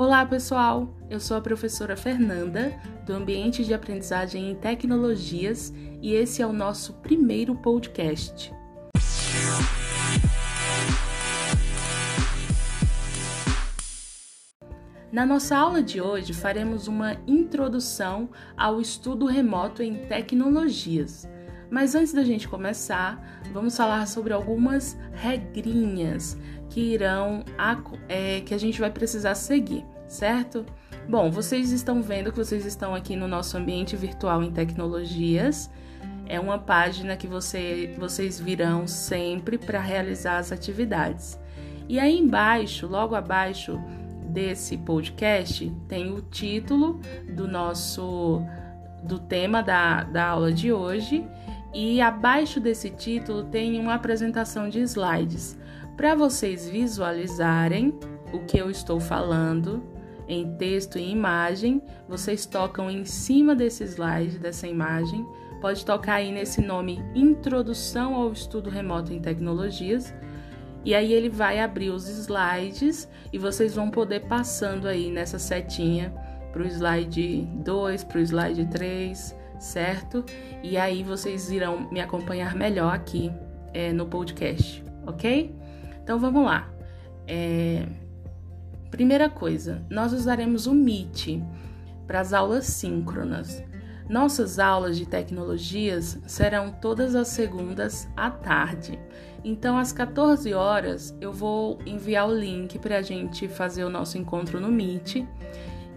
Olá, pessoal! Eu sou a professora Fernanda, do Ambiente de Aprendizagem em Tecnologias, e esse é o nosso primeiro podcast. Na nossa aula de hoje, faremos uma introdução ao estudo remoto em tecnologias. Mas antes da gente começar, vamos falar sobre algumas regrinhas que irão é, que a gente vai precisar seguir, certo? Bom, vocês estão vendo que vocês estão aqui no nosso ambiente virtual em tecnologias. É uma página que você, vocês virão sempre para realizar as atividades. E aí embaixo, logo abaixo desse podcast, tem o título do nosso do tema da, da aula de hoje e abaixo desse título tem uma apresentação de slides para vocês visualizarem o que eu estou falando em texto e imagem. Vocês tocam em cima desse slide, dessa imagem. Pode tocar aí nesse nome Introdução ao Estudo Remoto em Tecnologias. E aí ele vai abrir os slides e vocês vão poder passando aí nessa setinha para o slide 2, para o slide 3, certo? E aí vocês irão me acompanhar melhor aqui é, no podcast, ok? Então vamos lá. É... Primeira coisa, nós usaremos o Meet para as aulas síncronas. Nossas aulas de tecnologias serão todas as segundas à tarde. Então, às 14 horas, eu vou enviar o link para a gente fazer o nosso encontro no Meet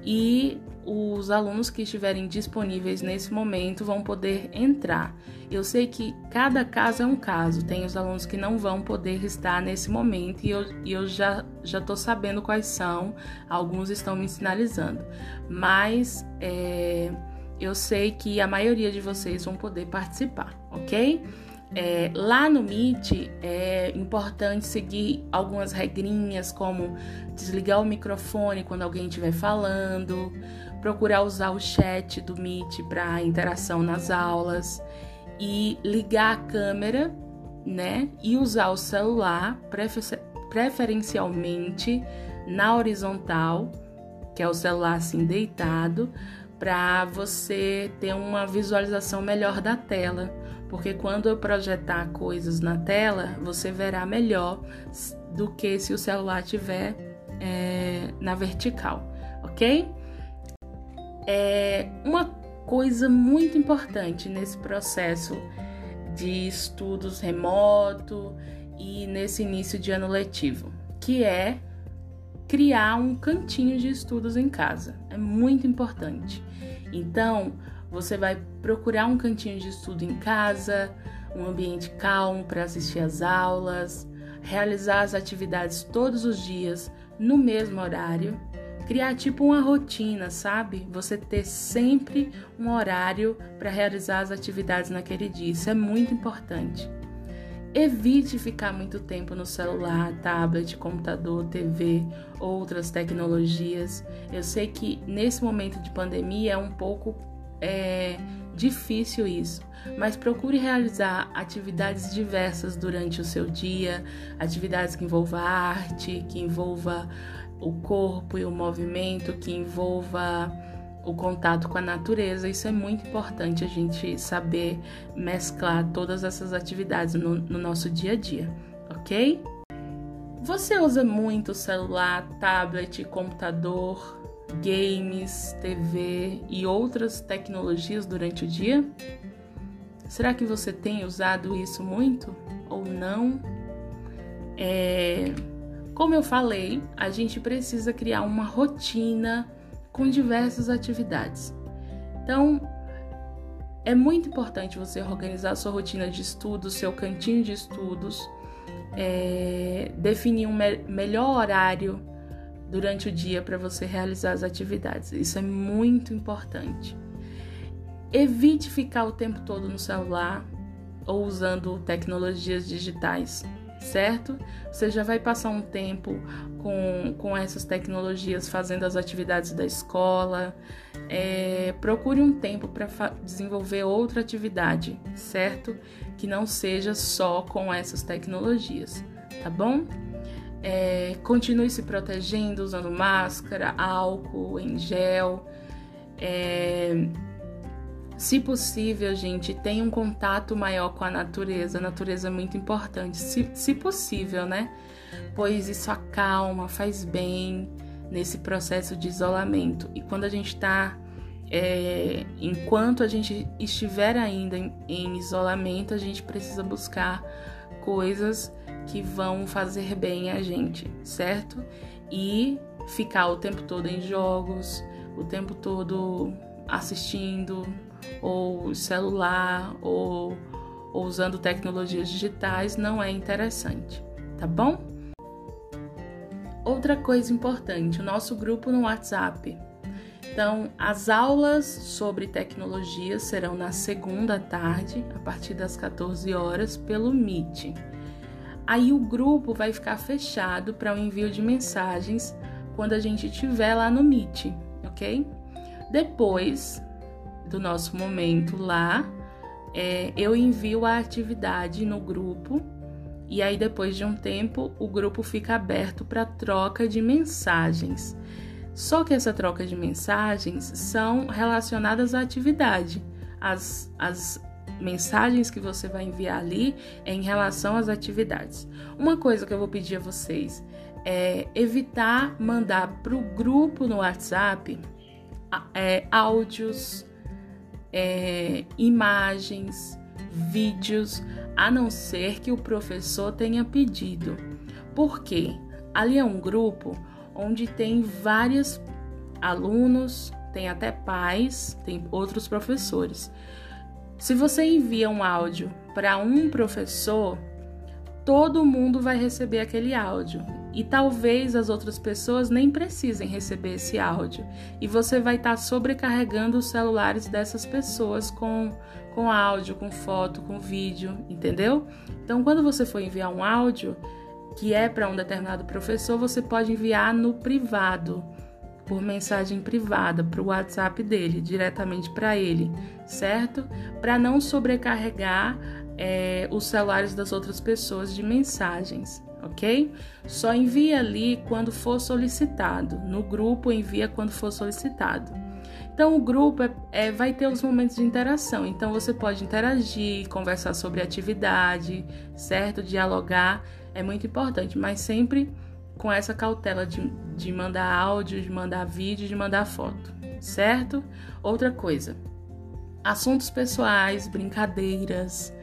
e os alunos que estiverem disponíveis nesse momento vão poder entrar. Eu sei que cada caso é um caso, tem os alunos que não vão poder estar nesse momento e eu, e eu já estou sabendo quais são, alguns estão me sinalizando, mas é, eu sei que a maioria de vocês vão poder participar, ok? É, lá no Meet é importante seguir algumas regrinhas, como desligar o microfone quando alguém estiver falando, procurar usar o chat do Meet para interação nas aulas e ligar a câmera, né? E usar o celular, preferencialmente na horizontal, que é o celular assim deitado, para você ter uma visualização melhor da tela porque quando eu projetar coisas na tela, você verá melhor do que se o celular estiver é, na vertical, ok? É uma coisa muito importante nesse processo de estudos remoto e nesse início de ano letivo, que é criar um cantinho de estudos em casa. É muito importante. Então, você vai procurar um cantinho de estudo em casa, um ambiente calmo para assistir às aulas, realizar as atividades todos os dias no mesmo horário, criar tipo uma rotina, sabe? Você ter sempre um horário para realizar as atividades naquele dia. Isso é muito importante. Evite ficar muito tempo no celular, tablet, computador, TV, outras tecnologias. Eu sei que nesse momento de pandemia é um pouco é difícil isso, mas procure realizar atividades diversas durante o seu dia, atividades que envolva arte, que envolva o corpo e o movimento, que envolva o contato com a natureza. Isso é muito importante a gente saber mesclar todas essas atividades no, no nosso dia a dia, ok? Você usa muito celular, tablet, computador, games, TV e outras tecnologias durante o dia? Será que você tem usado isso muito ou não? É, como eu falei, a gente precisa criar uma rotina com diversas atividades. Então, é muito importante você organizar sua rotina de estudos, seu cantinho de estudos, é, definir um me melhor horário durante o dia para você realizar as atividades. Isso é muito importante. Evite ficar o tempo todo no celular ou usando tecnologias digitais, certo? Você já vai passar um tempo com, com essas tecnologias fazendo as atividades da escola. É, procure um tempo para desenvolver outra atividade, certo? Que não seja só com essas tecnologias, tá bom? É, continue se protegendo, usando máscara, álcool em gel. É, se possível, gente, tenha um contato maior com a natureza. A natureza é muito importante, se, se possível, né? Pois isso acalma, faz bem nesse processo de isolamento. E quando a gente está, é, enquanto a gente estiver ainda em, em isolamento, a gente precisa buscar coisas que vão fazer bem a gente, certo? E ficar o tempo todo em jogos, o tempo todo assistindo, ou celular, ou, ou usando tecnologias digitais não é interessante, tá bom? Outra coisa importante, o nosso grupo no WhatsApp. Então, as aulas sobre tecnologia serão na segunda tarde, a partir das 14 horas, pelo Meet. Aí o grupo vai ficar fechado para o envio de mensagens quando a gente estiver lá no Meet, ok? Depois do nosso momento lá, é, eu envio a atividade no grupo e aí depois de um tempo o grupo fica aberto para troca de mensagens. Só que essa troca de mensagens são relacionadas à atividade. As, as mensagens que você vai enviar ali é em relação às atividades. Uma coisa que eu vou pedir a vocês é evitar mandar para o grupo no WhatsApp é, áudios, é, imagens, vídeos, a não ser que o professor tenha pedido. Porque ali é um grupo onde tem vários alunos, tem até pais, tem outros professores. Se você envia um áudio para um professor, todo mundo vai receber aquele áudio e talvez as outras pessoas nem precisem receber esse áudio e você vai estar tá sobrecarregando os celulares dessas pessoas com com áudio, com foto, com vídeo, entendeu? Então, quando você for enviar um áudio que é para um determinado professor, você pode enviar no privado, por mensagem privada, para o WhatsApp dele, diretamente para ele, certo? Para não sobrecarregar é, os celulares das outras pessoas de mensagens, ok? Só envia ali quando for solicitado. No grupo, envia quando for solicitado. Então, o grupo é, é, vai ter os momentos de interação. Então, você pode interagir, conversar sobre atividade, certo? Dialogar é muito importante, mas sempre com essa cautela de, de mandar áudio, de mandar vídeo, de mandar foto, certo? Outra coisa, assuntos pessoais, brincadeiras,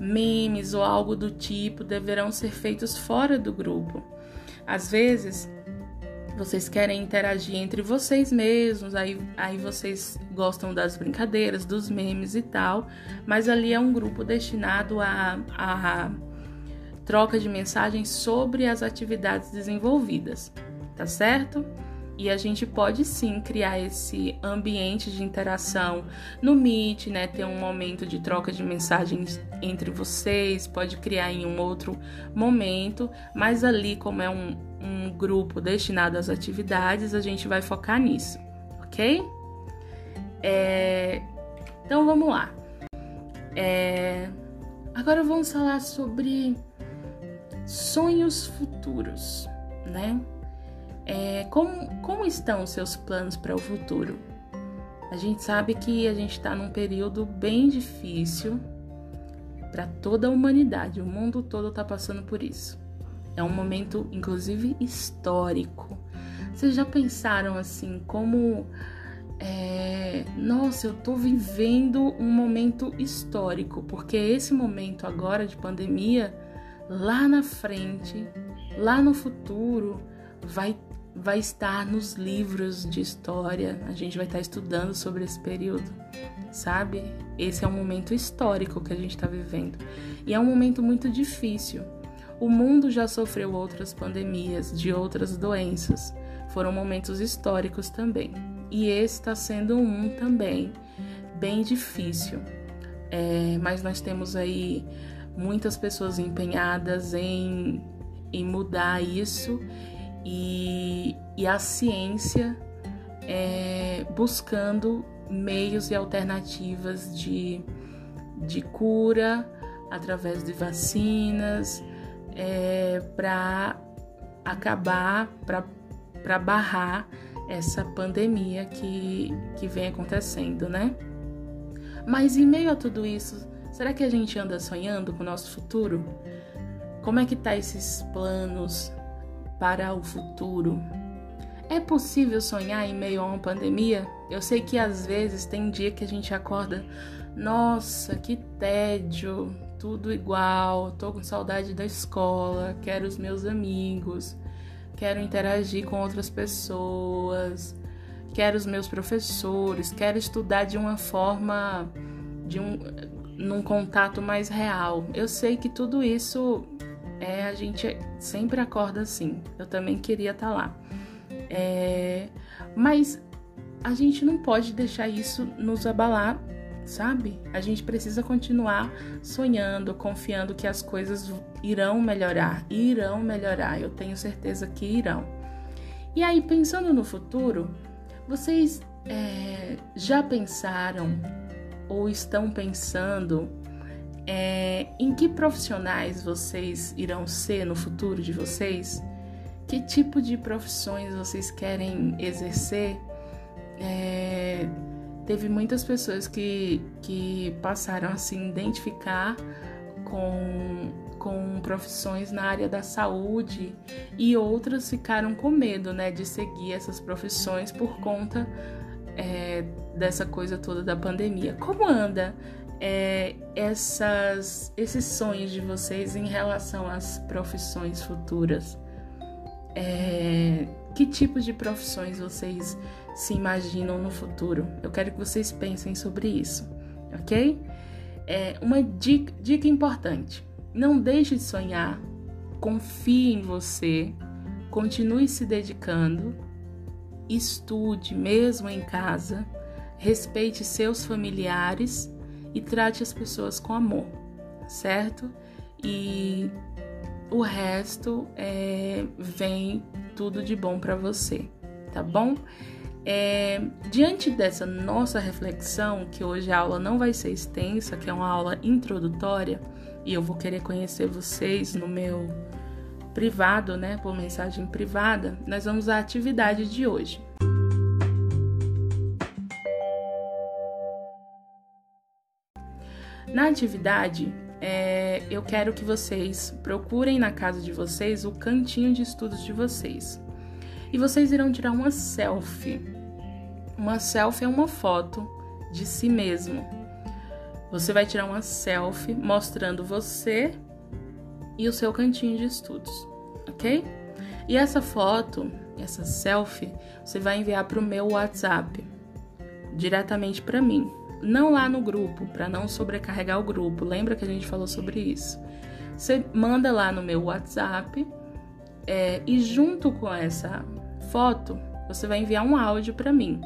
memes ou algo do tipo deverão ser feitos fora do grupo. Às vezes, vocês querem interagir entre vocês mesmos, aí, aí vocês gostam das brincadeiras, dos memes e tal, mas ali é um grupo destinado a, a troca de mensagens sobre as atividades desenvolvidas, tá certo? E a gente pode sim criar esse ambiente de interação no Meet, né? Ter um momento de troca de mensagens entre vocês, pode criar em um outro momento, mas ali, como é um, um grupo destinado às atividades, a gente vai focar nisso, ok? É... Então vamos lá. É... Agora vamos falar sobre sonhos futuros, né? É, como, como estão os seus planos para o futuro? A gente sabe que a gente está num período bem difícil para toda a humanidade, o mundo todo está passando por isso. É um momento, inclusive, histórico. Vocês já pensaram assim, como. É, nossa, eu estou vivendo um momento histórico, porque esse momento agora de pandemia, lá na frente, lá no futuro, vai vai estar nos livros de história, a gente vai estar estudando sobre esse período, sabe? Esse é um momento histórico que a gente está vivendo e é um momento muito difícil. O mundo já sofreu outras pandemias de outras doenças, foram momentos históricos também, e esse está sendo um também bem difícil. É, mas nós temos aí muitas pessoas empenhadas em, em mudar isso e, e a ciência é, buscando meios e alternativas de, de cura através de vacinas é, para acabar, para barrar essa pandemia que, que vem acontecendo, né? Mas em meio a tudo isso, será que a gente anda sonhando com o nosso futuro? Como é que tá esses planos para o futuro? É possível sonhar em meio a uma pandemia? Eu sei que às vezes tem dia que a gente acorda, nossa, que tédio, tudo igual, tô com saudade da escola, quero os meus amigos, quero interagir com outras pessoas, quero os meus professores, quero estudar de uma forma de um num contato mais real. Eu sei que tudo isso é a gente sempre acorda assim. Eu também queria estar tá lá. É, mas a gente não pode deixar isso nos abalar, sabe? A gente precisa continuar sonhando, confiando que as coisas irão melhorar, irão melhorar. Eu tenho certeza que irão. E aí, pensando no futuro, vocês é, já pensaram ou estão pensando é, em que profissionais vocês irão ser no futuro de vocês? que tipo de profissões vocês querem exercer. É, teve muitas pessoas que, que passaram a se identificar com, com profissões na área da saúde e outras ficaram com medo né, de seguir essas profissões por conta é, dessa coisa toda da pandemia. Como anda é, essas, esses sonhos de vocês em relação às profissões futuras? é, que tipo de profissões vocês se imaginam no futuro. Eu quero que vocês pensem sobre isso, ok? É, uma dica, dica importante: não deixe de sonhar, confie em você, continue se dedicando, estude mesmo em casa, respeite seus familiares e trate as pessoas com amor, certo? E o resto é, vem tudo de bom para você, tá bom? É, diante dessa nossa reflexão, que hoje a aula não vai ser extensa, que é uma aula introdutória, e eu vou querer conhecer vocês no meu privado, né, por mensagem privada, nós vamos à atividade de hoje. Na atividade, é, eu quero que vocês procurem na casa de vocês o cantinho de estudos de vocês. E vocês irão tirar uma selfie. Uma selfie é uma foto de si mesmo. Você vai tirar uma selfie mostrando você e o seu cantinho de estudos, ok? E essa foto, essa selfie, você vai enviar para o meu WhatsApp, diretamente para mim não lá no grupo, para não sobrecarregar o grupo. Lembra que a gente falou sobre isso? Você manda lá no meu WhatsApp é, e junto com essa foto você vai enviar um áudio para mim,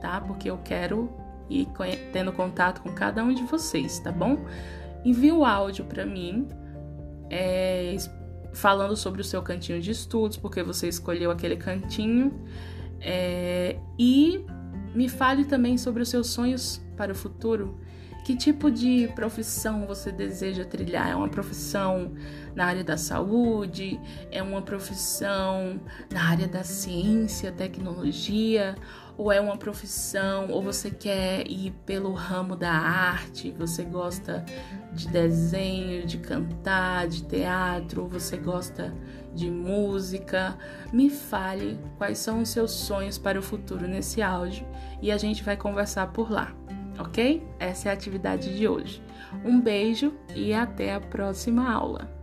tá? Porque eu quero ir tendo contato com cada um de vocês, tá bom? Envie o áudio para mim, é, falando sobre o seu cantinho de estudos, porque você escolheu aquele cantinho, é, e me fale também sobre os seus sonhos para o futuro? Que tipo de profissão você deseja trilhar? É uma profissão na área da saúde? É uma profissão na área da ciência, tecnologia? Ou é uma profissão, ou você quer ir pelo ramo da arte? Você gosta de desenho, de cantar, de teatro? Ou você gosta de música? Me fale quais são os seus sonhos para o futuro nesse áudio e a gente vai conversar por lá ok? Essa é a atividade de hoje. Um beijo e até a próxima aula.